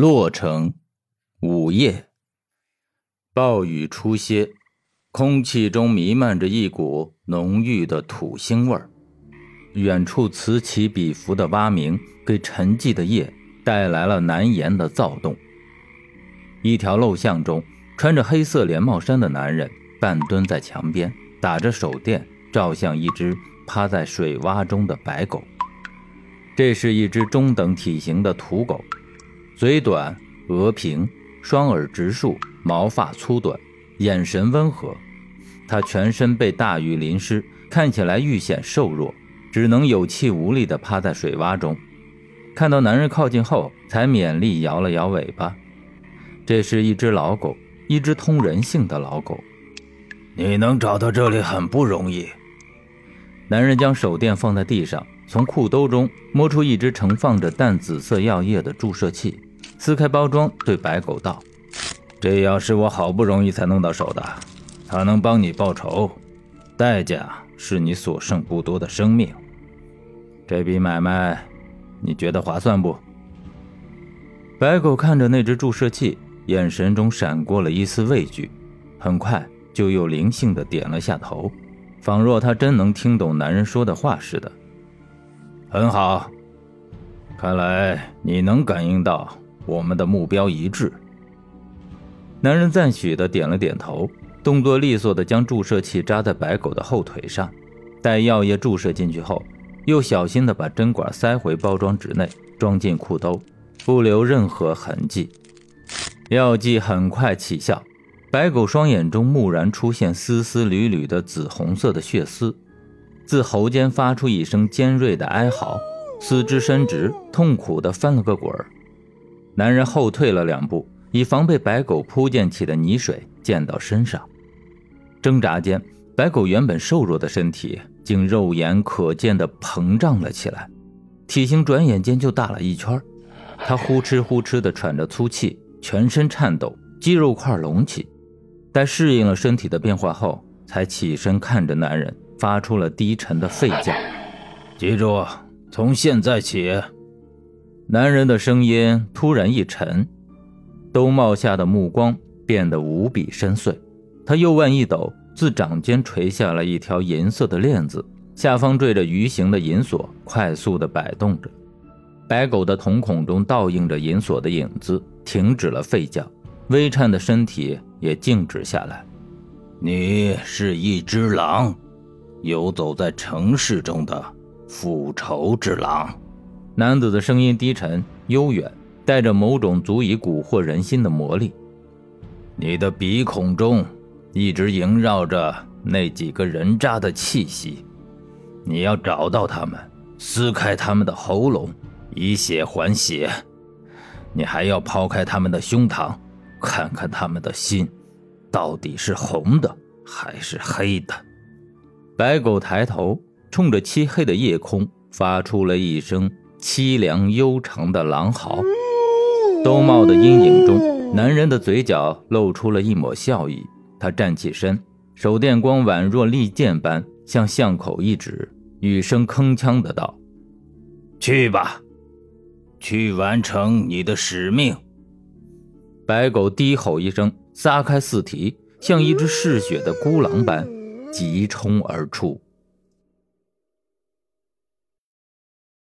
洛城，午夜，暴雨初歇，空气中弥漫着一股浓郁的土腥味儿。远处此起彼伏的蛙鸣，给沉寂的夜带来了难言的躁动。一条陋巷中，穿着黑色连帽衫的男人半蹲在墙边，打着手电，照向一只趴在水洼中的白狗。这是一只中等体型的土狗。嘴短，额平，双耳直竖，毛发粗短，眼神温和。他全身被大雨淋湿，看起来愈显瘦弱，只能有气无力地趴在水洼中。看到男人靠近后，才勉力摇了摇尾巴。这是一只老狗，一只通人性的老狗。你能找到这里很不容易。男人将手电放在地上，从裤兜中摸出一只盛放着淡紫色药液的注射器。撕开包装，对白狗道：“这药是我好不容易才弄到手的，它能帮你报仇，代价是你所剩不多的生命。这笔买卖，你觉得划算不？”白狗看着那只注射器，眼神中闪过了一丝畏惧，很快就又灵性的点了下头，仿若他真能听懂男人说的话似的。很好，看来你能感应到。我们的目标一致。男人赞许的点了点头，动作利索的将注射器扎在白狗的后腿上，待药液注射进去后，又小心的把针管塞回包装纸内，装进裤兜，不留任何痕迹。药剂很快起效，白狗双眼中蓦然出现丝丝缕缕的紫红色的血丝，自喉间发出一声尖锐的哀嚎，四肢伸直，痛苦的翻了个滚儿。男人后退了两步，以防被白狗扑溅起的泥水溅到身上。挣扎间，白狗原本瘦弱的身体竟肉眼可见的膨胀了起来，体型转眼间就大了一圈。他呼哧呼哧地喘着粗气，全身颤抖，肌肉块隆起。待适应了身体的变化后，才起身看着男人，发出了低沉的吠叫：“记住，从现在起。”男人的声音突然一沉，兜帽下的目光变得无比深邃。他右腕一抖，自掌间垂下了一条银色的链子，下方缀着鱼形的银锁，快速地摆动着。白狗的瞳孔中倒映着银锁的影子，停止了吠叫，微颤的身体也静止下来。你是一只狼，游走在城市中的复仇之狼。男子的声音低沉悠远，带着某种足以蛊惑人心的魔力。你的鼻孔中一直萦绕着那几个人渣的气息，你要找到他们，撕开他们的喉咙，以血还血。你还要抛开他们的胸膛，看看他们的心，到底是红的还是黑的。白狗抬头，冲着漆黑的夜空发出了一声。凄凉悠长的狼嚎，兜帽的阴影中，男人的嘴角露出了一抹笑意。他站起身，手电光宛若利剑般向巷口一指，语声铿锵的道：“去吧，去完成你的使命。”白狗低吼一声，撒开四蹄，像一只嗜血的孤狼般急冲而出。